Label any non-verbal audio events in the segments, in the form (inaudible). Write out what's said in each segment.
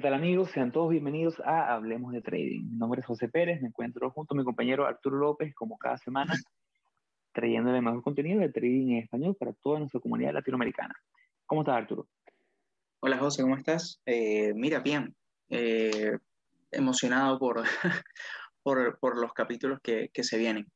Hola, ¿qué tal amigos? Sean todos bienvenidos a Hablemos de Trading. Mi nombre es José Pérez, me encuentro junto a mi compañero Arturo López, como cada semana, trayéndole mejor contenido de trading en español para toda nuestra comunidad latinoamericana. ¿Cómo estás, Arturo? Hola, José, ¿cómo estás? Eh, mira, bien, eh, emocionado por, (laughs) por, por, los capítulos que, que, se vienen.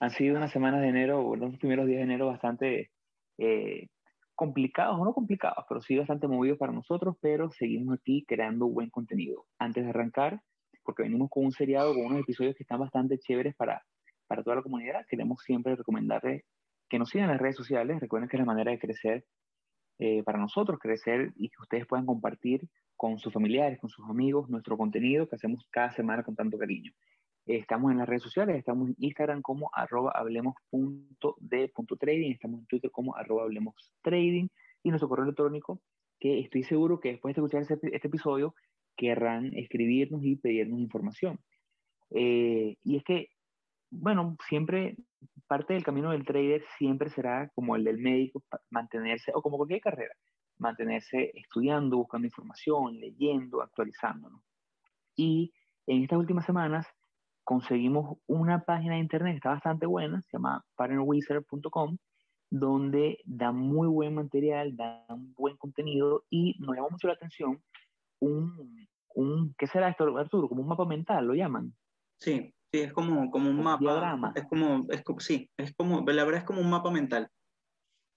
Han sido unas semanas de enero, los primeros días de enero bastante eh, complicados o no complicados, pero sí bastante movidos para nosotros, pero seguimos aquí creando buen contenido. Antes de arrancar, porque venimos con un seriado, con unos episodios que están bastante chéveres para, para toda la comunidad, queremos siempre recomendarles que nos sigan las redes sociales. Recuerden que es la manera de crecer eh, para nosotros, crecer y que ustedes puedan compartir con sus familiares, con sus amigos, nuestro contenido que hacemos cada semana con tanto cariño. Estamos en las redes sociales, estamos en Instagram como arroba hablemos.de.trading, estamos en Twitter como arroba hablemostrading y nuestro correo electrónico que estoy seguro que después de escuchar este, este episodio querrán escribirnos y pedirnos información. Eh, y es que, bueno, siempre parte del camino del trader siempre será como el del médico, mantenerse, o como cualquier carrera, mantenerse estudiando, buscando información, leyendo, actualizándonos. Y en estas últimas semanas conseguimos una página de internet que está bastantante buena, se llama partnerwizard.com, donde da muy buen material, da un buen contenido y nos llama mucho la atención un, un ¿qué será esto, Arturo? Como un mapa mental, lo llaman. Sí, sí, es como, como un, mapa. Diagrama. Es como, es, sí, es como, la verdad es como un mapa mental.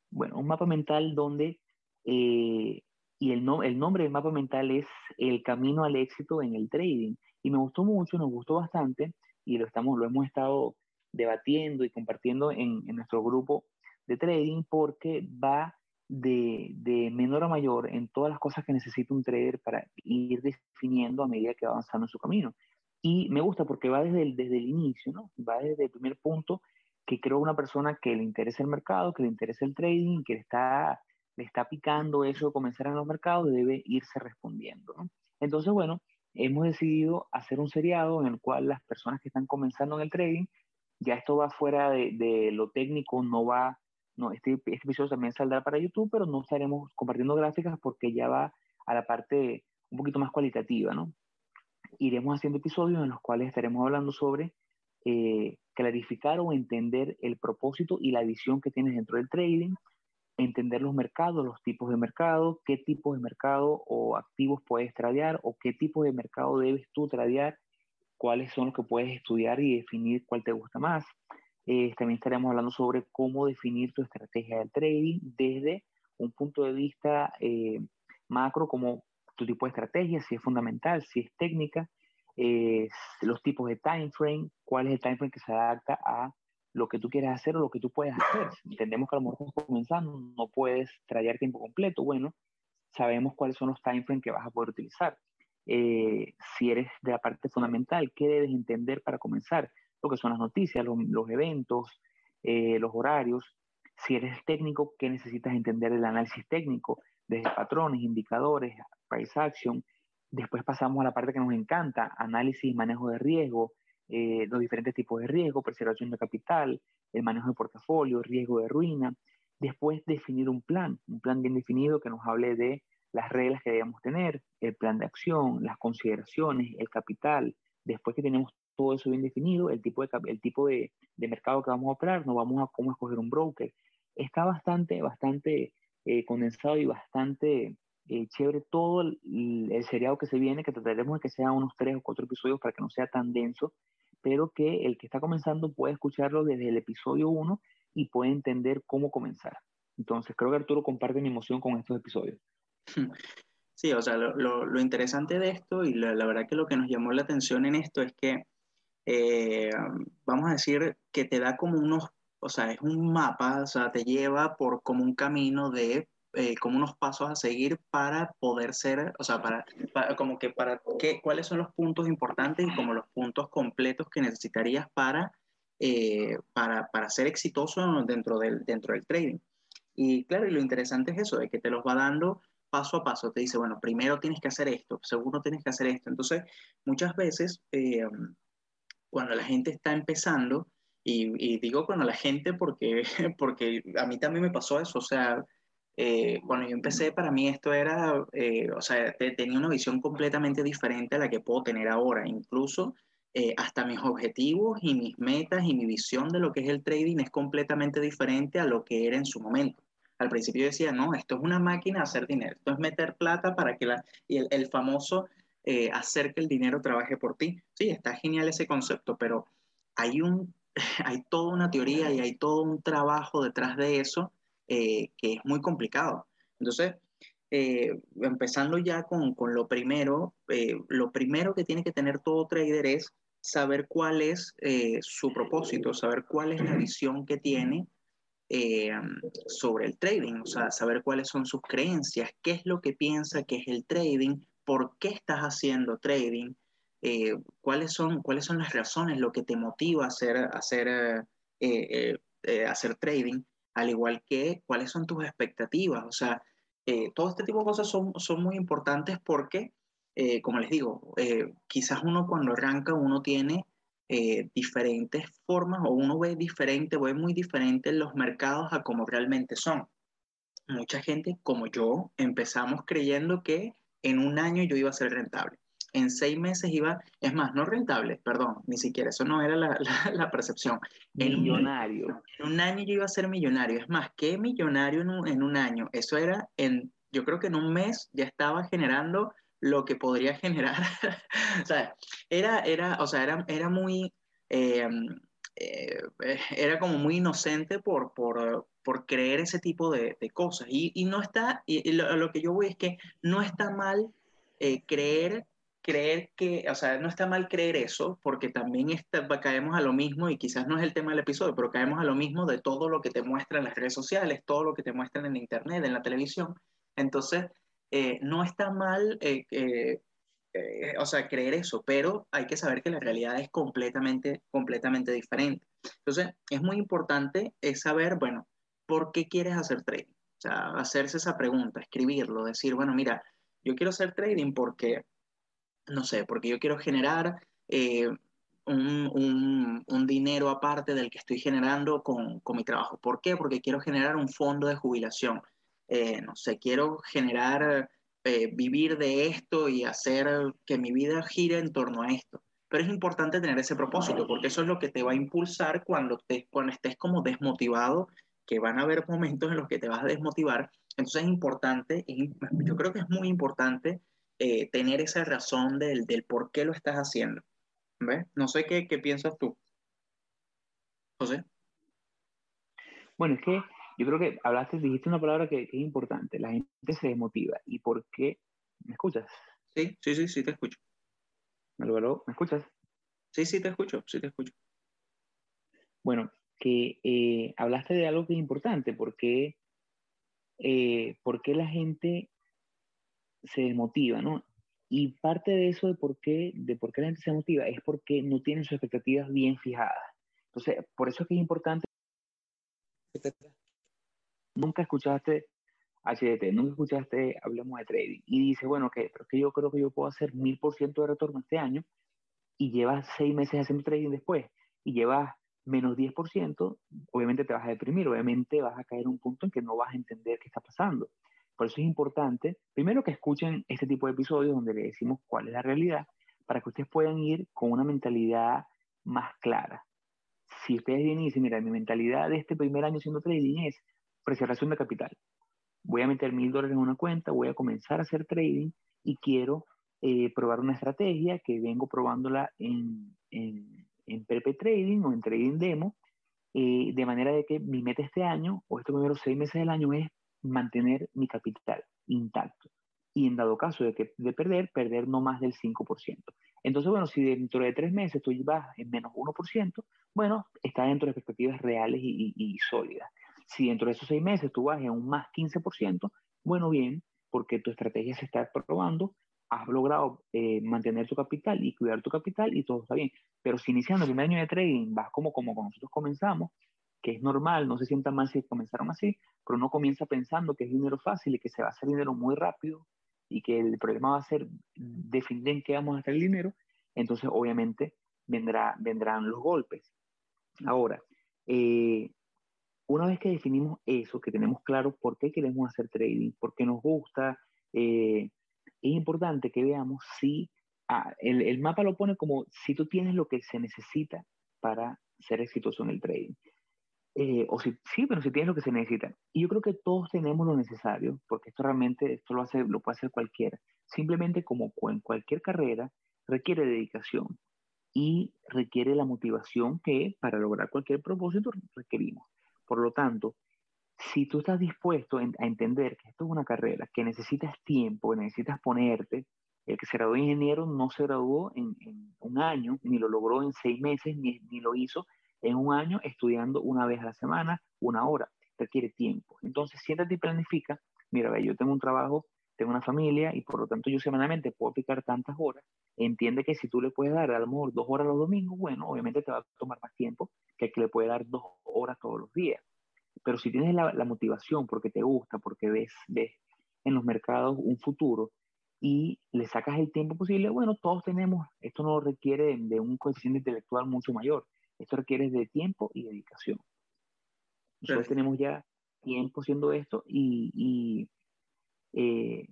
Bueno, un mapa mental donde, eh, y el, no, el nombre del mapa mental es El Camino al Éxito en el Trading. Y me gustó mucho, nos gustó bastante y lo, estamos, lo hemos estado debatiendo y compartiendo en, en nuestro grupo de trading porque va de, de, menor a mayor en todas las cosas que necesita un trader para ir definiendo a medida que va avanzando en su camino. Y me gusta porque va desde el, desde el inicio, ¿no? Va desde el primer punto que creo una persona que le interesa el mercado, que le interesa el trading, que está, le está picando eso de comenzar en los mercados, debe irse respondiendo, ¿no? Entonces, bueno, hemos decidido hacer un seriado en el cual las personas que están comenzando en el trading, ya esto va fuera de, de lo técnico, no va, no, este, este, episodio también saldrá para YouTube, pero no estaremos compartiendo gráficas porque ya va a la parte un poquito más cualitativa, ¿no? Iremos haciendo episodios en los cuales estaremos hablando sobre eh, clarificar o entender el propósito y la visión que tienes dentro del trading, entender los mercados, los tipos de mercado, qué tipos de mercado o activos puedes tradear o qué tipo de mercado debes tú tradear, cuáles son los que puedes estudiar y definir cuál te gusta más. Eh, también estaremos hablando sobre cómo definir tu estrategia de trading desde un punto de vista eh, macro, como tu tipo de estrategia, si es fundamental, si es técnica, eh, los tipos de time frame, cuál es el time frame que se adapta a lo que tú quieres hacer o lo que tú puedes hacer. (laughs) Entendemos que a lo mejor estás comenzando, no puedes traer tiempo completo. Bueno, sabemos cuáles son los time frames que vas a poder utilizar. Eh, si eres de la parte fundamental, ¿qué debes entender para comenzar? Lo que son las noticias, los, los eventos, eh, los horarios. Si eres técnico, ¿qué necesitas entender el análisis técnico? Desde patrones, indicadores, price action. Después pasamos a la parte que nos encanta, análisis y manejo de riesgo, eh, los diferentes tipos de riesgo, preservación de capital, el manejo de portafolio, riesgo de ruina. Después definir un plan, un plan bien definido que nos hable de las reglas que debemos tener, el plan de acción, las consideraciones, el capital. Después que tenemos todo eso bien definido, el tipo de, el tipo de, mercado que vamos a operar, nos vamos a cómo escoger un broker. Está bastante, bastante eh, condensado y bastante eh, chévere todo el, el, seriado que se viene, que trataremos de que sean unos tres o cuatro episodios para que no sea tan denso pero que el que está comenzando puede escucharlo desde el episodio 1 y puede entender cómo comenzar. Entonces, creo que Arturo comparte mi emoción con estos episodios. (laughs) Sí, o sea, lo, lo, lo interesante de esto y la, la, verdad que lo que nos llamó la atención en esto es que, eh, vamos a decir, que te da como unos, o sea, es un mapa, o sea, te lleva por como un camino de eh, como unos pasos a seguir para poder ser, o sea, para, para como que para qué, cuáles son los puntos importantes y como los puntos completos que necesitarías para, eh, para, para ser exitoso dentro del, dentro del trading. Y claro, y lo interesante es eso, de que te los va dando paso a paso. Te dice, bueno, primero tienes que hacer esto, segundo tienes que hacer esto. Entonces, muchas veces, eh, cuando la gente está empezando, y, y, digo cuando la gente porque, (laughs) porque a mí también me pasó eso, o sea, eh, cuando yo empecé, para mí esto era, eh, o sea, tenía una visión completamente diferente a la que puedo tener ahora. Incluso eh, hasta mis objetivos y mis metas y mi visión de lo que es el trading es completamente diferente a lo que era en su momento. Al principio yo decía, no, esto es una máquina de hacer dinero, esto es meter plata para que la, y el, el famoso hacer que el dinero trabaje por ti. Sí, está genial ese concepto, pero hay, un, (laughs) hay toda una teoría y hay todo un trabajo detrás de eso eh, que es muy complicado. Entonces, eh, empezando ya con, con lo primero, eh, lo primero que tiene que tener todo trader es saber cuál es su propósito, saber cuál es la visión que tiene sobre el trading, o sea, saber cuáles son sus creencias, qué es lo que piensa que es el trading, por qué estás haciendo trading, cuáles, son, cuáles son las razones, lo que te motiva a hacer, a hacer, hacer trading al igual que cuáles son tus expectativas. O sea, eh, todo este tipo de cosas son, son muy importantes porque, eh, como les digo, eh, quizás uno cuando arranca, uno tiene diferentes formas o uno ve diferente, ve muy diferente los mercados a como realmente son. Mucha gente, como yo, empezamos creyendo que en un año yo iba a ser rentable en seis meses iba, es más, no rentable, perdón, ni siquiera, eso no era la, (laughs) la, percepción. Millonario. En un, año yo iba a ser millonario, es más, ¿qué millonario en un, en un, año? Eso era, en, yo creo que en un mes ya estaba generando lo que podría (laughs) generar. o sea, era, era, o sea, era, era muy, em, eh, era como muy inocente por, por, por creer ese tipo de, de cosas. Y, y, no está, y, lo, lo, que yo voy es que no está mal eh, creer creer que, o sea, no está mal creer eso, porque también está, caemos a lo mismo, y quizás no es el tema del episodio, pero caemos a lo mismo de todo lo que te muestran las redes sociales, todo lo que te muestran en internet, en la televisión. Entonces, eh, no está mal, eh, eh, o sea, creer eso, pero hay que saber que la realidad es completamente, completamente diferente. Entonces, es muy importante saber, bueno, ¿por qué quieres hacer trading? O sea, hacerse esa pregunta, escribirlo, decir, bueno, mira, yo quiero hacer trading porque no sé, porque yo quiero generar eh, un, dinero aparte del que estoy generando con, mi trabajo. ¿Por qué? Porque quiero generar un fondo de jubilación. Eh, no sé, quiero generar, eh, vivir de esto y hacer que mi vida gire en torno a esto. Pero es importante tener ese propósito, porque eso es lo que te va a impulsar cuando, te, cuando estés como desmotivado, que van a haber momentos en los que te vas a desmotivar. Entonces es importante, yo creo que es muy importante eh, tener esa razón del, del, por qué lo estás haciendo. ¿Ves? No sé qué, qué piensas tú. José. Bueno, es que yo creo que hablaste, dijiste una palabra que, es importante. La gente se desmotiva. ¿Y por qué? ¿Me escuchas? Sí, sí, sí, sí, te escucho. ¿Me escuchas? Sí, sí, te escucho, sí, te escucho. Bueno, que eh, hablaste de algo que es importante, porque, eh, ¿por qué la gente se desmotiva, ¿no? Y parte de eso de por qué, de por qué la gente se motiva es porque no tienen sus expectativas bien fijadas. Entonces, por eso es que es importante. Nunca escuchaste HDT, nunca escuchaste Hablemos de Trading. Y dice, bueno, que, pero que yo creo que yo puedo hacer mil por ciento de retorno este año y llevas seis meses haciendo trading después y llevas menos 10%, obviamente te vas a deprimir, obviamente vas a caer en un punto en que no vas a entender qué está pasando. Por eso es importante, primero que escuchen este tipo de episodios donde le decimos cuál es la realidad, para que ustedes puedan ir con una mentalidad más clara. Si ustedes vienen y dicen, mira, mi mentalidad de este primer año siendo trading es preservación de capital. Voy a meter mil dólares en una cuenta, voy a comenzar a hacer trading y quiero eh, probar una estrategia que vengo probándola en, en, en Trading o en Trading Demo, eh, de manera de que mi meta este año o estos primeros seis meses del año es mantener mi capital intacto. Y en dado caso de, que, de perder, perder no más del 5%. Entonces, bueno, si dentro de tres meses tú vas en menos 1%, bueno, está dentro de expectativas reales y, sólidas. Si dentro de esos seis meses tú vas en un más 15%, bueno, bien, porque tu estrategia se está probando, has logrado eh, mantener tu capital y cuidar tu capital y todo está bien. Pero si iniciando el primer año de trading vas como, como nosotros comenzamos, que es normal, no se sientan mal si comenzaron así, pero uno comienza pensando que es dinero fácil y que se va a hacer dinero muy rápido y que el problema va a ser definir en qué vamos a hacer el dinero, entonces obviamente vendrá, vendrán los golpes. Ahora, eh, una vez que definimos eso, que tenemos claro por qué queremos hacer trading, por qué nos gusta, eh, es importante que veamos si ah, el, el, mapa lo pone como si tú tienes lo que se necesita para ser exitoso en el trading. Eh, o si, sí, pero si tienes lo que se necesita. Y yo creo que todos tenemos lo necesario, porque esto realmente, esto lo, hace, lo puede hacer cualquiera. Simplemente como en cualquier carrera, requiere dedicación y requiere la motivación que para lograr cualquier propósito requerimos. Por lo tanto, si tú estás dispuesto a entender que esto es una carrera, que necesitas tiempo, que necesitas ponerte, el que se graduó de ingeniero no se graduó en, un año, ni lo logró en seis meses, ni, ni lo hizo en un año estudiando una vez a la semana, una hora. Requiere tiempo. Entonces, siéntate y planifica. Mira, ve, yo tengo un trabajo, tengo una familia y por lo tanto yo semanalmente puedo aplicar tantas horas. Entiende que si tú le puedes dar a lo mejor dos horas los domingos, bueno, obviamente te va a tomar más tiempo que el que le puede dar dos horas todos los días. Pero si tienes la, motivación porque te gusta, porque ves, ves en los mercados un futuro y le sacas el tiempo posible, bueno, todos tenemos, esto no requiere de un coeficiente intelectual mucho mayor. Esto requiere de tiempo y dedicación. Nosotros tenemos ya tiempo haciendo esto y, eh,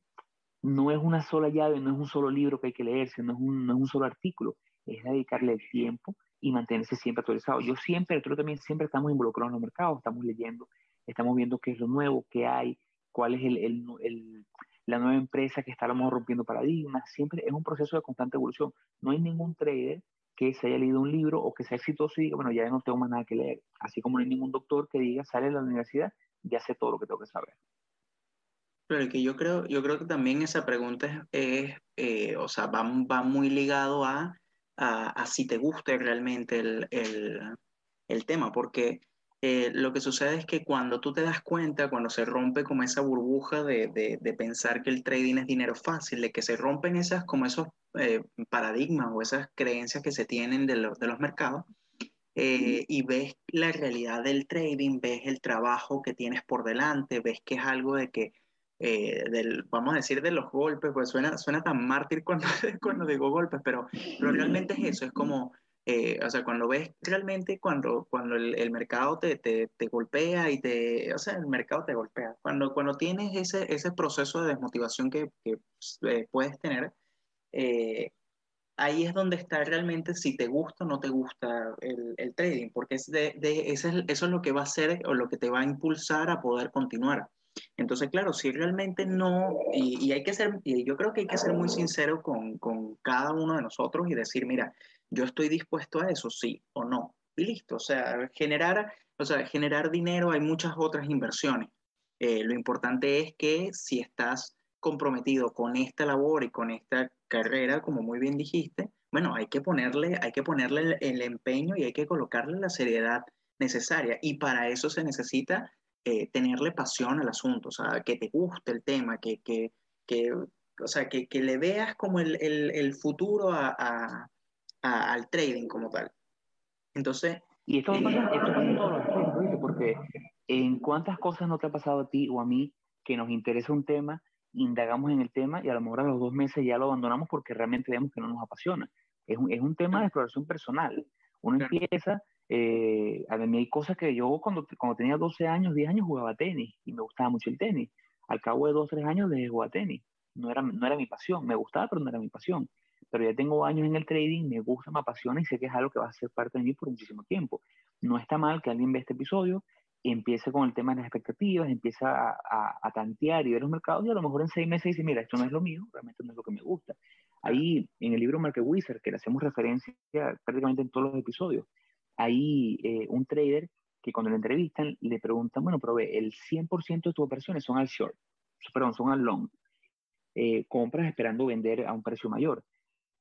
no es una sola llave, no es un solo libro que hay que leerse, no es un, no es un solo artículo, es dedicarle el tiempo y mantenerse siempre actualizado. Yo siempre, nosotros también siempre estamos involucrados en los mercados, estamos leyendo, estamos viendo qué es lo nuevo, qué hay, cuál es el, el, el, la nueva empresa que está a lo mejor rompiendo paradigmas. Siempre es un proceso de constante evolución. No hay ningún trader que se haya leído un libro o que sea exitoso y diga, bueno, ya no tengo más nada que leer. Así como no hay ningún doctor que diga, sale de la universidad, ya sé todo lo que tengo que saber. Pero que yo creo, yo creo que también esa pregunta es, eh, o sea, va, va, muy ligado a, a, a, si te gusta realmente el, el, el tema, porque eh, lo que sucede es que cuando tú te das cuenta, cuando se rompe como esa burbuja de, de, de, pensar que el trading es dinero fácil, de que se rompen esas, como esos eh, paradigmas o esas creencias que se tienen de, de los mercados, eh, y ves la realidad del trading, ves el trabajo que tienes por delante, ves que es algo de que, del, vamos a decir, de los golpes, pues suena, suena tan mártir cuando, (laughs) cuando digo golpes, pero, pero realmente es eso, es como eh, o sea, cuando ves realmente, cuando, cuando el, el mercado te, te, te, golpea y te, o sea, el mercado te golpea, cuando, cuando tienes ese, ese proceso de desmotivación que, que eh, puedes tener, eh, ahí es donde está realmente si te gusta o no te gusta el, el trading, porque es de, de eso, es, eso es lo que va a hacer o lo que te va a impulsar a poder continuar. Entonces, claro, si realmente no, y, y, hay que ser, y yo creo que hay que ser muy sincero con, con cada uno de nosotros y decir, mira, yo estoy dispuesto a eso, sí o no. Y listo, o sea, generar, o sea, generar dinero, hay muchas otras inversiones. Eh, lo importante es que si estás comprometido con esta labor y con esta carrera, como muy bien dijiste, bueno, hay que ponerle, hay que ponerle el, el empeño y hay que colocarle la seriedad necesaria. Y para eso se necesita eh, tenerle pasión al asunto, o sea, que te guste el tema, que, que, que o sea, que, que, le veas como el, el, el futuro a, a, al trading como tal. Entonces... Y esto, pasa, esto pasa en todos los aspectos, porque en cuántas cosas no te ha pasado a ti o a mí que nos interesa un tema, indagamos en el tema y a lo mejor a los dos meses ya lo abandonamos porque realmente vemos que no nos apasiona. Es un, es un tema de exploración personal. Uno empieza, eh, a mí hay cosas que yo cuando, cuando tenía 12 años, 10 años jugaba tenis y me gustaba mucho el tenis. Al cabo de 2, 3 años dejé jugar tenis. No era, no era mi pasión, me gustaba, pero no era mi pasión pero ya tengo años en el trading, me gusta, me apasiona y sé que es algo que va a ser parte de mí por muchísimo tiempo. No está mal que alguien vea este episodio empiece con el tema de las expectativas, empieza a, a, a, tantear y ver los mercados y a lo mejor en seis meses dice, mira, esto no es lo mío, realmente no es lo que me gusta. Ahí en el libro Market Wizard, que le hacemos referencia prácticamente en todos los episodios, hay eh, un trader que cuando le entrevistan le preguntan, bueno, pero ve, el 100% de tus operaciones son al short, perdón, son al long. Eh, compras esperando vender a un precio mayor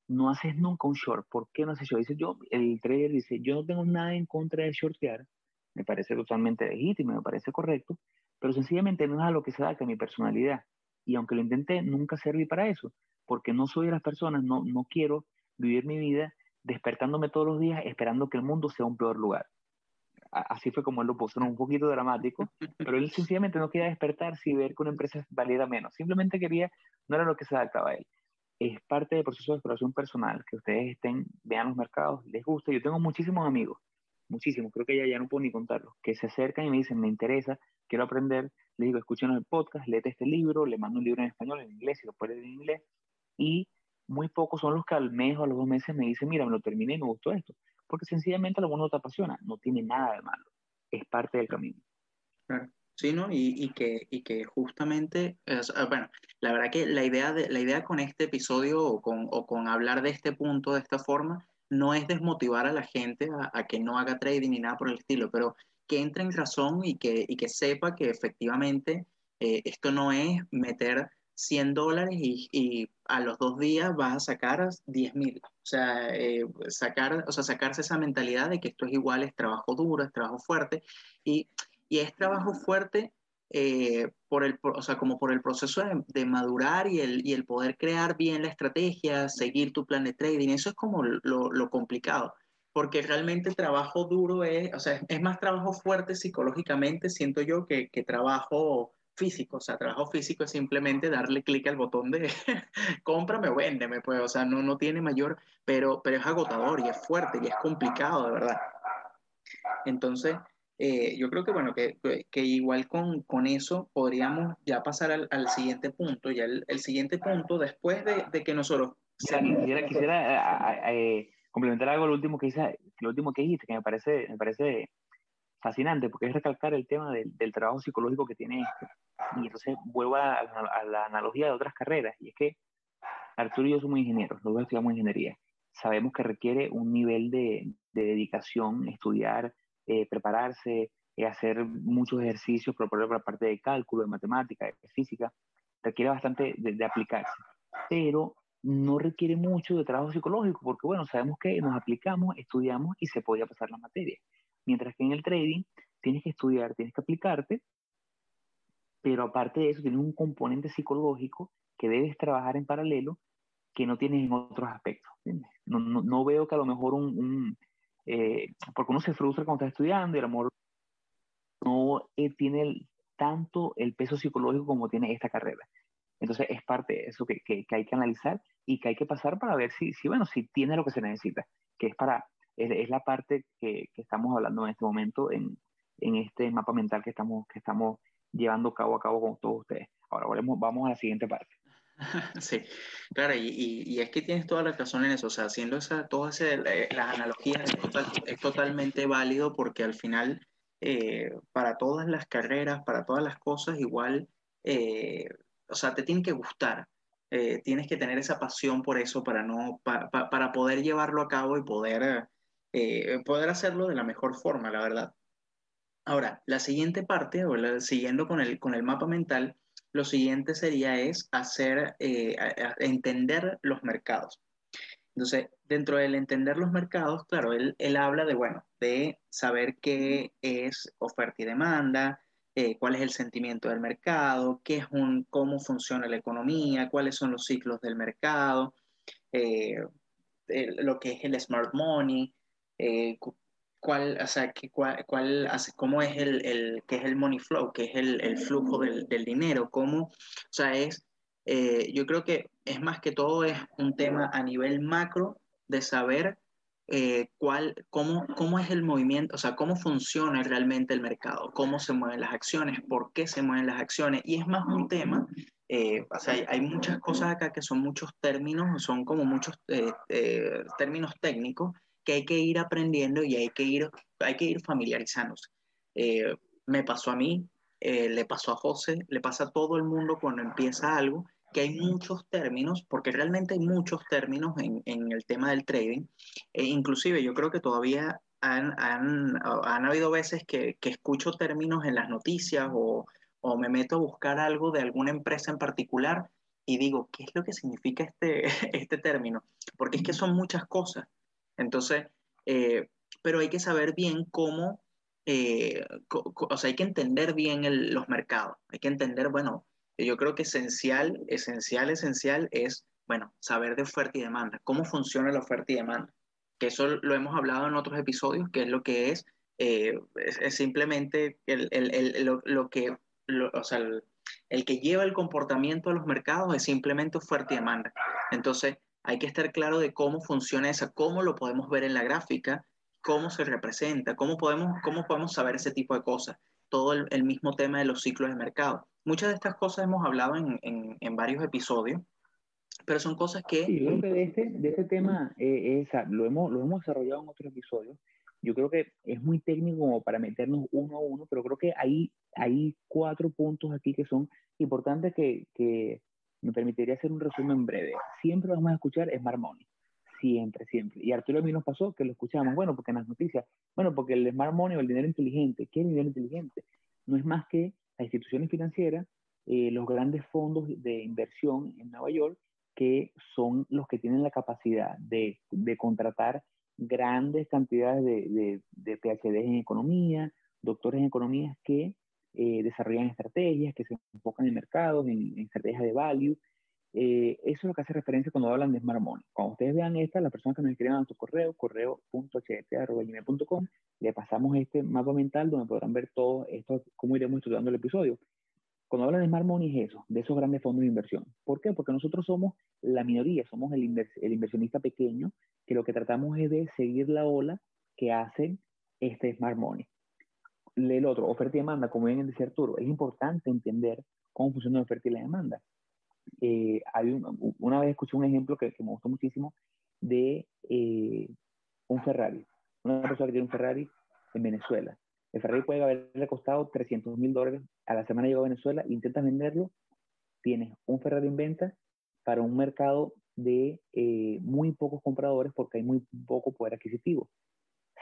no haces nunca un short. ¿Por qué no haces short? Dice yo, el trader dice, yo no tengo nada en contra de shortear, me parece totalmente legítimo, me parece correcto, pero sencillamente no es a lo que se adapta a mi personalidad. Y aunque lo intenté, nunca serví para eso, porque no soy de las personas, no, no quiero vivir mi vida despertándome todos los días esperando que el mundo sea un peor lugar. Así fue como él lo puso, un poquito dramático, pero él (laughs) sencillamente no quería despertar y ver que una empresa valiera menos, simplemente quería, no era lo que se adaptaba a él es parte del proceso de exploración personal, que ustedes estén, vean los mercados, les gusta. Yo tengo muchísimos amigos muchísimos, creo que ya, ya no puedo ni contarlos, que se acercan y me dicen, me interesa, quiero aprender, les digo, escuchen el podcast, léete este libro, le mando un libro en español, en inglés, y lo puede leer en inglés, y muy pocos son los que al mes o a los dos meses me dicen, mira, me lo terminé y me gustó esto, porque sencillamente lo no te apasiona, no tiene nada de malo, es parte del camino. Claro. Sí. Y, y, que, y que justamente, ah, bueno, la verdad que la idea, de, la idea con este episodio o con, o con hablar de este punto de esta forma no es desmotivar a la gente a, que no haga trading ni nada por el estilo, pero que entre en razón y que, y que sepa que efectivamente eh, esto no es meter 100 dólares y, y, a los dos días vas a sacar 10 mil. O sea, eh, sacar, o sea, sacarse esa mentalidad de que esto es igual, es trabajo duro, es trabajo fuerte. Y y es trabajo fuerte eh, por el, o sea, como por el proceso de, madurar y el, y el, poder crear bien la estrategia, seguir tu plan de trading, eso es como lo, lo complicado, porque realmente el trabajo duro es, o sea, es más trabajo fuerte psicológicamente, siento yo, que, que trabajo físico, o sea, trabajo físico es simplemente darle clic al botón de (laughs) cómprame o véndeme, pues, o sea, no, no tiene mayor, pero, pero es agotador y es fuerte y es complicado, de verdad. Entonces, eh, yo creo que, bueno, que, que igual con, con, eso podríamos ya pasar al, al siguiente punto. Ya el, el, siguiente punto, después de, de que nosotros... Quisiera, quisiera eh, complementar algo lo último que hice, lo último que dijiste, que me parece, me parece fascinante, porque es recalcar el tema del, del trabajo psicológico que tiene esto. Y entonces vuelvo a, a, la analogía de otras carreras, y es que Arturo y yo somos ingenieros, los dos estudiamos ingeniería. Sabemos que requiere un nivel de, de dedicación, estudiar eh, prepararse, eh, hacer muchos ejercicios por, por la parte de cálculo, de matemática, de física, requiere bastante de, aplicarse, pero no requiere mucho de trabajo psicológico, porque bueno, sabemos que nos aplicamos, estudiamos y se podía pasar la materia. Mientras que en el trading tienes que estudiar, tienes que aplicarte, pero aparte de eso tienes un componente psicológico que debes trabajar en paralelo que no tienes en otros aspectos. No, no, no, veo que a lo mejor un, eh, porque uno se frustra cuando está estudiando y el amor no eh, tiene tanto el peso psicológico como tiene esta carrera. Entonces es parte de eso que, hay que analizar y que hay que pasar para ver si, si, bueno, si tiene lo que se necesita, que es para, es, es la parte que, estamos hablando en este momento en, en, este mapa mental que estamos, que estamos llevando cabo a cabo con todos ustedes. Ahora vamos, vamos a la siguiente parte. (laughs) Sí, claro, y, es que tienes toda la razón en eso, o sea, haciendo esa, todas las analogías es, totalmente válido porque al final, eh, para todas las carreras, para todas las cosas, igual, eh, o sea, te tiene que gustar, eh, tienes que tener esa pasión por eso para, no, para poder llevarlo a cabo y poder, poder hacerlo de la mejor forma, la verdad. Ahora, la siguiente parte, o siguiendo con el, con el mapa mental, lo siguiente sería es hacer, eh, entender los mercados. Entonces, dentro del entender los mercados, claro, él, él, habla de, bueno, de saber qué es oferta y demanda, eh, cuál es el sentimiento del mercado, qué es un, cómo funciona la economía, cuáles son los ciclos del mercado, eh, lo que es el smart money, cuál, o sea, que, cuál, cuál, cómo es el, el, qué es el money flow, qué es el, el flujo del, del, dinero, cómo, o sea, es, eh, yo creo que es más que todo es un tema a nivel macro de saber eh, cuál, cómo, cómo es el movimiento, o sea, cómo funciona realmente el mercado, cómo se mueven las acciones, por qué se mueven las acciones, y es más un tema eh, o sea, hay, muchas cosas acá que son muchos términos, son como muchos eh, eh, términos técnicos que hay que ir aprendiendo y hay que ir, hay que ir familiarizándose. Eh, me pasó a mí, eh, le pasó a José, le pasa a todo el mundo cuando empieza algo, que hay muchos términos, porque realmente hay muchos términos en, en el tema del trading. E inclusive yo creo que todavía han, han, han habido veces que, que, escucho términos en las noticias o, o me meto a buscar algo de alguna empresa en particular y digo, ¿qué es lo que significa este, (laughs) este término? Porque es que son muchas cosas. Entonces, eh, pero hay que saber bien cómo, eh, o sea, hay que entender bien los mercados, hay que entender, bueno, yo creo que esencial, esencial, esencial es, bueno, saber de oferta y demanda, cómo funciona la oferta y demanda, que eso lo hemos hablado en otros episodios, que es lo que es, eh, es, simplemente el, el, lo, que, o sea, el que lleva el comportamiento de los mercados es simplemente oferta y demanda. Entonces, hay que estar claro de cómo funciona esa, cómo lo podemos ver en la gráfica, cómo se representa, cómo podemos, cómo podemos saber ese tipo de cosas, todo el, mismo tema de los ciclos de mercado. Muchas de estas cosas hemos hablado en, en, varios episodios, pero son cosas que... Sí, yo creo que de este, de este tema eh, lo, hemos, lo hemos desarrollado en otros episodios. Yo creo que es muy técnico como para meternos uno a uno, pero creo que hay, hay cuatro puntos aquí que son importantes que, que me permitiría hacer un resumen breve. Siempre vamos a escuchar Smart Money siempre, siempre. Y Arturo a mí nos pasó que lo escuchábamos, bueno, porque en las noticias, bueno, porque el smart money o el dinero inteligente, ¿qué es el dinero inteligente? No es más que las instituciones financieras, eh, los grandes fondos de inversión en Nueva York, que son los que tienen la capacidad de, de contratar grandes cantidades de, de, de, PhD en economía, doctores en economía que eh, desarrollan estrategias, que se enfocan en mercados, en, en estrategias de value, eh, eso es lo que hace referencia cuando hablan de Smart Money. Cuando ustedes vean esta, las personas que nos escriban a su correo, correo.ht.com, le pasamos este mapa mental donde podrán ver todo esto, cómo iremos estudiando el episodio. Cuando hablan de Smart Money es eso, de esos grandes fondos de inversión. ¿Por qué? Porque nosotros somos la minoría, somos el, el inversionista pequeño, que lo que tratamos es de seguir la ola que hacen este Smart Money. El otro, oferta y demanda, como ven en decía Arturo, es importante entender cómo funciona la oferta y la demanda eh, hay una vez escuché un ejemplo que, me gustó muchísimo de eh, un Ferrari. Una persona que tiene un Ferrari en Venezuela. El Ferrari puede haberle costado 300 mil dólares. A la semana llegó a Venezuela, intentas venderlo, tienes un Ferrari en venta para un mercado de eh, muy pocos compradores porque hay muy poco poder adquisitivo.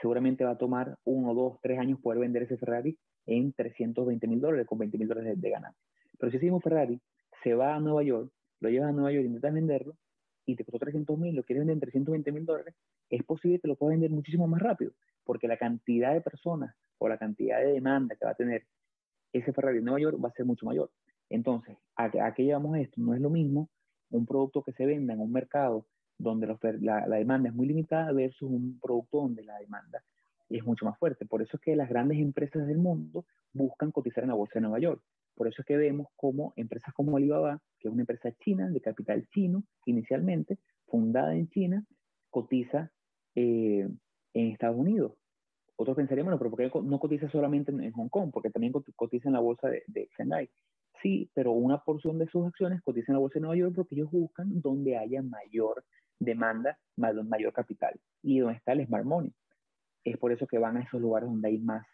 Seguramente va a tomar uno, dos, tres años poder vender ese Ferrari en 320 mil dólares con 20 mil dólares de, ganancia. Pero si ese mismo Ferrari se va a Nueva York, lo llevas a Nueva York, intentas venderlo y te costó 300 mil, lo quieres vender en 320 mil dólares, es posible que lo puedas vender muchísimo más rápido, porque la cantidad de personas o la cantidad de demanda que va a tener ese Ferrari en Nueva York va a ser mucho mayor. Entonces, ¿a, qué llevamos esto? No es lo mismo un producto que se venda en un mercado donde la, demanda es muy limitada versus un producto donde la demanda es mucho más fuerte. Por eso es que las grandes empresas del mundo buscan cotizar en la bolsa de Nueva York, por eso es que vemos como empresas como Alibaba, que es una empresa china, de capital chino inicialmente, fundada en China, cotiza eh, en Estados Unidos. Otros pensarían, bueno, pero ¿por qué no cotiza solamente en, Hong Kong? Porque también cotiza en la bolsa de, de. Sí, pero una porción de sus acciones cotiza en la bolsa de Nueva York porque ellos buscan donde haya mayor demanda, mayor capital y donde está el smart money. Es por eso que van a esos lugares donde hay más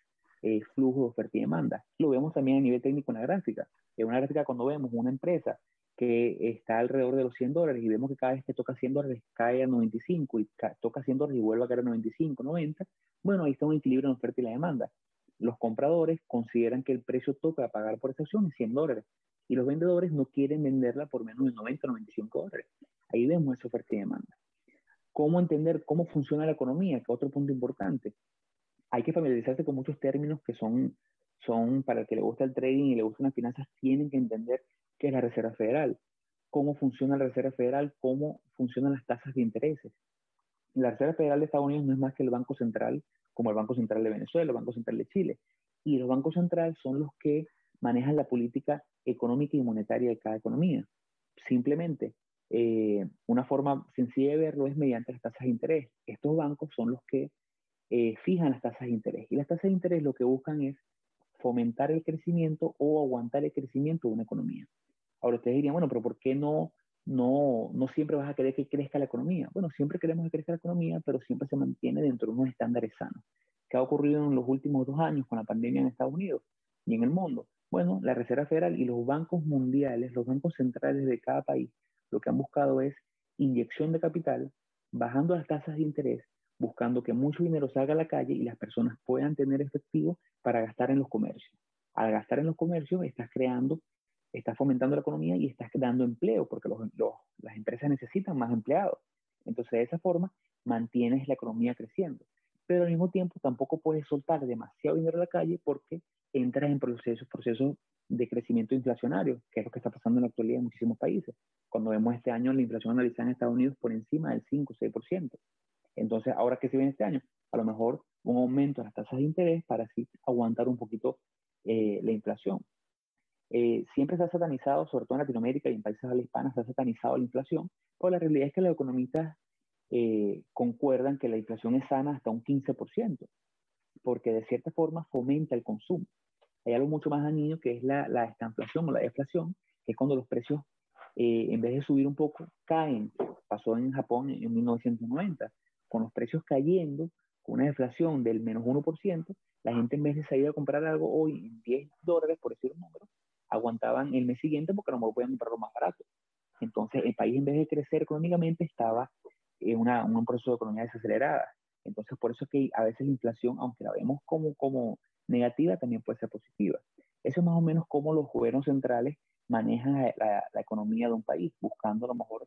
eh, flujo de oferta y demanda. Lo vemos también a nivel técnico en la gráfica. En una gráfica cuando vemos una empresa que está alrededor de los 100 dólares y vemos que cada vez que toca 100 dólares cae a 95 y toca 100 dólares y vuelve a caer a 95, 90, bueno, ahí está un equilibrio en oferta y la demanda. Los compradores consideran que el precio toca pagar por esa acción es 100 dólares y los vendedores no quieren venderla por menos de 90 o 95 dólares. Ahí vemos esa oferta y demanda. ¿Cómo entender cómo funciona la economía? Que otro punto importante hay que familiarizarse con muchos términos que son, son para el que le gusta el trading y le gustan las finanzas, tienen que entender qué es la Reserva Federal, cómo funciona la Reserva Federal, cómo funcionan las tasas de intereses. La Reserva Federal de Estados Unidos no es más que el Banco Central, como el Banco Central de Venezuela, el Banco Central de Chile. Y los bancos centrales son los que manejan la política económica y monetaria de cada economía. Simplemente, eh, una forma sencilla de verlo es mediante las tasas de interés. Estos bancos son los que eh, fijan las tasas de interés. Y las tasas de interés lo que buscan es fomentar el crecimiento o aguantar el crecimiento de una economía. Ahora ustedes dirían, bueno, pero ¿por qué no, no, no siempre vas a querer que crezca la economía? Bueno, siempre queremos que crezca la economía, pero siempre se mantiene dentro de unos estándares sanos. ¿Qué ha ocurrido en los últimos dos años con la pandemia en Estados Unidos y en el mundo? Bueno, la Reserva Federal y los bancos mundiales, los bancos centrales de cada país, lo que han buscado es inyección de capital, bajando las tasas de interés buscando que mucho dinero salga a la calle y las personas puedan tener efectivo para gastar en los comercios. Al gastar en los comercios estás creando, estás fomentando la economía y estás dando empleo, porque las empresas necesitan más empleados. Entonces, de esa forma, mantienes la economía creciendo. Pero al mismo tiempo tampoco puedes soltar demasiado dinero a la calle porque entras en procesos, procesos de crecimiento inflacionario, que es lo que está pasando en la actualidad en muchísimos países. Cuando vemos este año la inflación analizada en Estados Unidos por encima del 5 o 6%. Entonces, ahora que se viene este año, a lo mejor un aumento en las tasas de interés para así aguantar un poquito eh, la inflación. Eh, siempre se ha satanizado, sobre todo en Latinoamérica y en países habla hispana, se ha satanizado la inflación, pero la realidad es que los economistas eh, concuerdan que la inflación es sana hasta un 15%, porque de cierta forma fomenta el consumo. Hay algo mucho más dañino que es la, la estanflación o la deflación, que es cuando los precios, eh, en vez de subir un poco, caen. Pasó en Japón en 1990, con los precios cayendo, con una deflación del menos 1%, la gente en vez de salir a comprar algo hoy en 10 dólares, por decir un número, aguantaban el mes siguiente porque no lo podían comprarlo más barato. Entonces el país en vez de crecer económicamente estaba en una, un proceso de economía desacelerada. Entonces por eso es que a veces la inflación, aunque la vemos como, como negativa, también puede ser positiva. Eso es más o menos cómo los gobiernos centrales manejan la, economía de un país, buscando a lo mejor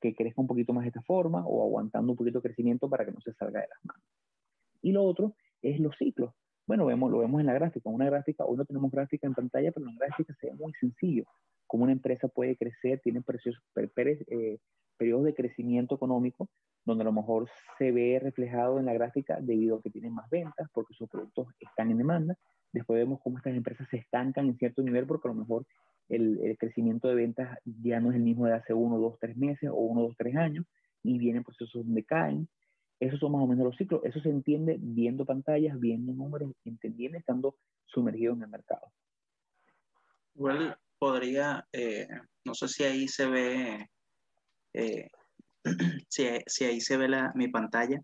que crezca un poquito más de esta forma o aguantando un poquito de crecimiento para que no se salga de las manos. Y lo otro es los ciclos. Bueno, vemos, lo vemos en la gráfica. Una gráfica, hoy no tenemos gráfica en pantalla, pero en la gráfica se ve muy sencillo. Cómo una empresa puede crecer, tiene precios, eh, periodos de crecimiento económico, donde a lo mejor se ve reflejado en la gráfica debido a que tienen más ventas, porque sus productos están en demanda. Después vemos cómo estas empresas se estancan en cierto nivel, porque a lo mejor el, el crecimiento de ventas ya no es el mismo de hace uno, dos, tres meses o uno, dos, tres años, y vienen procesos donde caen. Esos son más o menos los ciclos. Eso se entiende viendo pantallas, viendo números, entendiendo, estando sumergido en el mercado. Igual podría, eh, no sé si ahí se ve, eh, (clears throat) si, ahí se ve la, mi pantalla.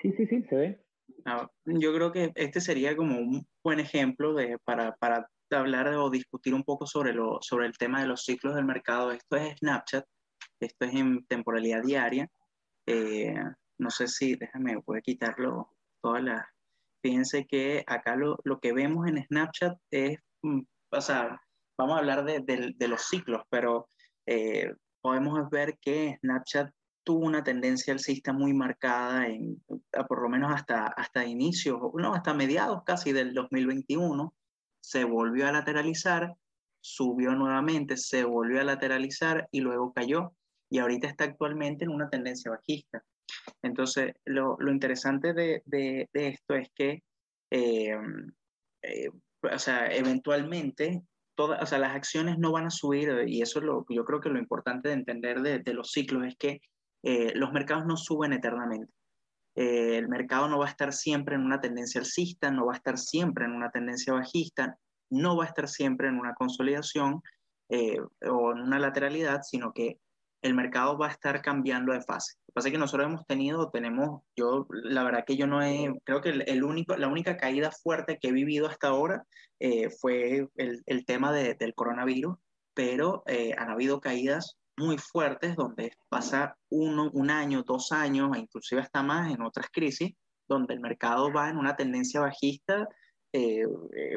Sí, sí, sí, se ve. Ah, yo creo que este sería como un buen ejemplo de, para, para hablar o discutir un poco sobre, lo, sobre el tema de los ciclos del mercado. Esto es Snapchat, esto es en temporalidad diaria. Eh, no sé si, déjame, voy a quitarlo todas las... Fíjense que acá lo, lo, que vemos en Snapchat es, mm, o sea, vamos a hablar de, de, los ciclos, pero eh, podemos ver que Snapchat tuvo una tendencia alcista muy marcada, en, por lo menos hasta, hasta inicios, no, hasta mediados casi del 2021, se volvió a lateralizar, subió nuevamente, se volvió a lateralizar y luego cayó. Y ahorita está actualmente en una tendencia bajista. Entonces, lo, lo interesante de, de, esto es que, eh, eh, o sea, eventualmente, todas, o sea, las acciones no van a subir, y eso es lo yo creo que lo importante de entender de, de los ciclos es que eh, los mercados no suben eternamente. el mercado no va a estar siempre en una tendencia alcista, no va a estar siempre en una tendencia bajista, no va a estar siempre en una consolidación o en una lateralidad, sino que el mercado va a estar cambiando de fase. Lo que pasa es que nosotros hemos tenido, tenemos, yo, la verdad que yo no he, creo que el, único, la única caída fuerte que he vivido hasta ahora eh, fue el, tema de, del coronavirus, pero eh, han habido caídas muy fuertes donde pasa uno, un año, dos años, e inclusive hasta más en otras crisis, donde el mercado va en una tendencia bajista, eh,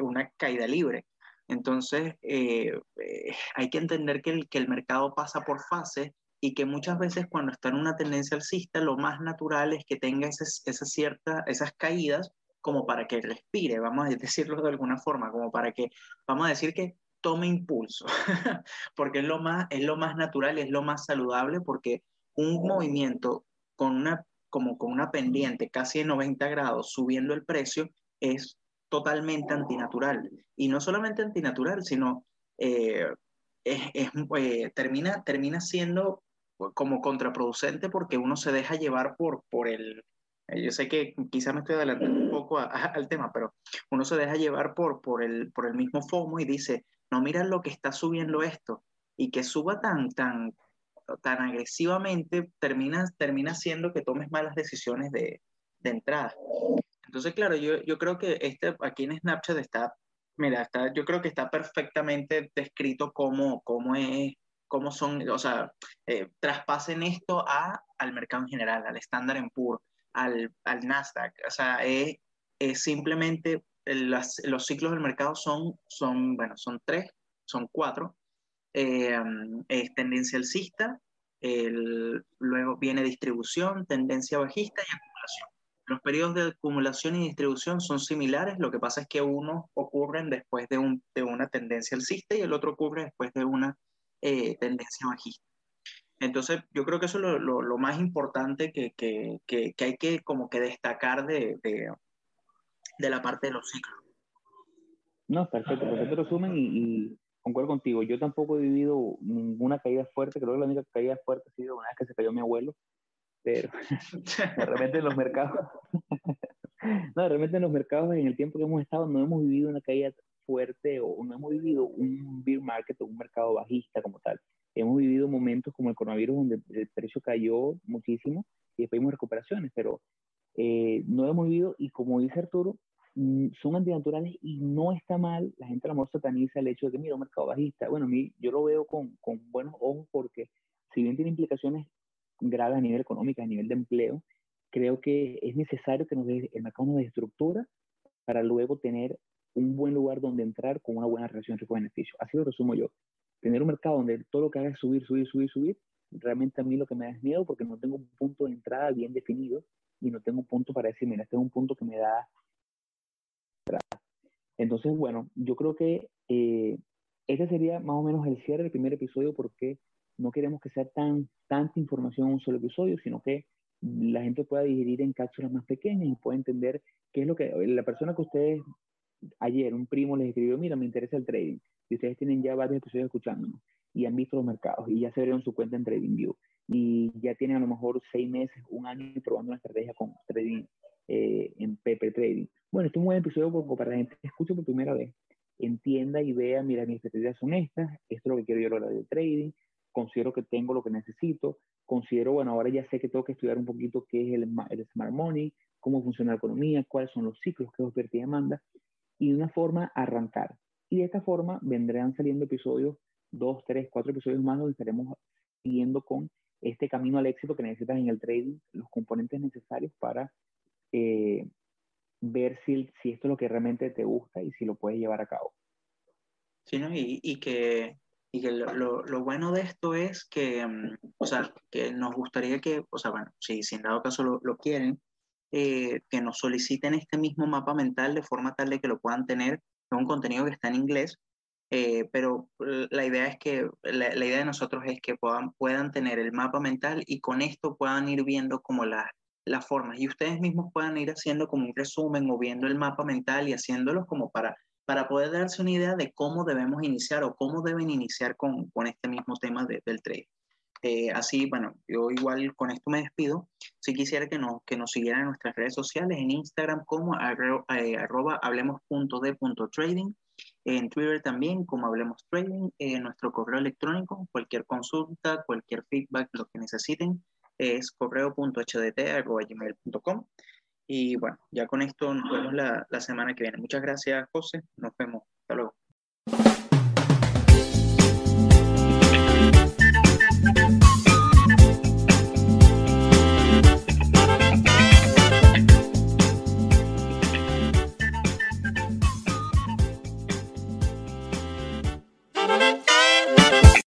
una caída libre. Entonces, eh, eh, hay que entender que el, que el mercado pasa por fases y que muchas veces cuando está en una tendencia alcista, lo más natural es que tenga esas, esa cierta, esas caídas como para que respire, vamos a decirlo de alguna forma, como para que, vamos a decir que tome impulso, (laughs) porque es lo, más, es lo más natural, es lo más saludable, porque un movimiento con una, como con una pendiente casi de 90 grados subiendo el precio es totalmente antinatural. Y no solamente antinatural, sino eh, es, eh, termina, termina siendo como contraproducente porque uno se deja llevar por, por el... Eh, yo sé que quizá me estoy adelantando un poco al tema, pero uno se deja llevar por, por, el, por el mismo FOMO y dice, no, mira lo que está subiendo esto. Y que suba tan, tan, tan agresivamente termina, termina siendo que tomes malas decisiones de, de entrada. Entonces, claro, yo, yo creo que este, aquí en Snapchat está, mira, está, yo creo que está perfectamente descrito cómo, cómo es, cómo son, o sea, eh, traspasen esto a, al mercado en general, al estándar en puro, al, al Nasdaq. O sea, es, es simplemente las, los ciclos del mercado son, son, bueno, son tres, son cuatro. Eh, es tendencia alcista, el, luego viene distribución, tendencia bajista y acumulación. Los periodos de acumulación y distribución son similares, lo que pasa es que uno ocurren después de, un, de una tendencia alcista y el otro ocurre después de una eh, tendencia bajista. Entonces, yo creo que eso es lo, lo, lo más importante que, que, que, hay que como que destacar de, de, de, la parte de los ciclos. No, perfecto, perfecto resumen y, y, concuerdo contigo. Yo tampoco he vivido ninguna caída fuerte, creo que la única caída fuerte ha sido una vez que se cayó mi abuelo, pero (laughs) de repente en los mercados, (laughs) no, de repente en los mercados en el tiempo que hemos estado no hemos vivido una caída fuerte o no hemos vivido un beer market o un mercado bajista como tal. Hemos vivido momentos como el coronavirus donde el precio cayó muchísimo y después vimos recuperaciones, pero eh, no hemos vivido y como dice Arturo, mm, son antinaturales y no está mal, la gente a lo mejor sataniza el hecho de que, mira, un mercado bajista, bueno, a mí yo lo veo con, con buenos ojos porque si bien tiene implicaciones graves a nivel económico, a nivel de empleo, creo que es necesario que nos dé el mercado nos estructura para luego tener un buen lugar donde entrar con una buena relación riesgo-beneficio. Así lo resumo yo. Tener un mercado donde todo lo que haga es subir, subir, subir, subir, realmente a mí lo que me da es miedo porque no tengo un punto de entrada bien definido y no tengo un punto para decir, mira, este es un punto que me da Entonces, bueno, yo creo que eh, ese sería más o menos el cierre del primer episodio porque no queremos que sea tan, tanta información en un solo episodio, sino que la gente pueda digerir en cápsulas más pequeñas y pueda entender qué es lo que la persona que ustedes ayer, un primo les escribió, mira, me interesa el trading, y ustedes tienen ya varios episodios escuchándonos y han visto los mercados y ya se abrieron su cuenta en TradingView y ya tienen a lo mejor seis meses, un año probando una estrategia con trading eh, en PP Trading. Bueno, este es un buen episodio para la gente que escuche por primera vez, entienda y vea, mira, mis estrategias son estas, esto es lo que quiero yo hora de trading, considero que tengo lo que necesito, considero, bueno, ahora ya sé que tengo que estudiar un poquito qué es el, el Smart Money, cómo funciona la economía, cuáles son los ciclos que oferta y demanda, y de una forma arrancar. Y de esta forma vendrán saliendo episodios, dos, tres, cuatro episodios más, donde estaremos siguiendo con este camino al éxito que necesitas en el trading, los componentes necesarios para eh, ver si, si esto es lo que realmente te gusta y si lo puedes llevar a cabo. Sí, ¿no? y, y que y que lo, lo, bueno de esto es que, mm, o sea, que nos gustaría que, o sea, bueno, si, si en dado caso lo, quieren, eh, que nos soliciten este mismo mapa mental de forma tal de que lo puedan tener. Es un contenido que está en inglés, eh, pero la idea es que, la, la, idea de nosotros es que puedan, puedan tener el mapa mental y con esto puedan ir viendo como las las formas y ustedes mismos puedan ir haciendo como un resumen o viendo el mapa mental y haciéndolos como para para poder darse una idea de cómo debemos iniciar o cómo deben iniciar con, con este mismo tema del trade. Eh, así, bueno, yo igual con esto me despido. Si quisiera que nos, que nos siguieran en nuestras redes sociales, en Instagram como eh, arroba en Twitter también como Hablemos Trading, nuestro correo electrónico, cualquier consulta, cualquier feedback, lo que necesiten, es correo.hdt.gmail.com. Y bueno, ya con esto nos vemos la, la semana que viene. Muchas gracias, José. Nos vemos. Hasta luego.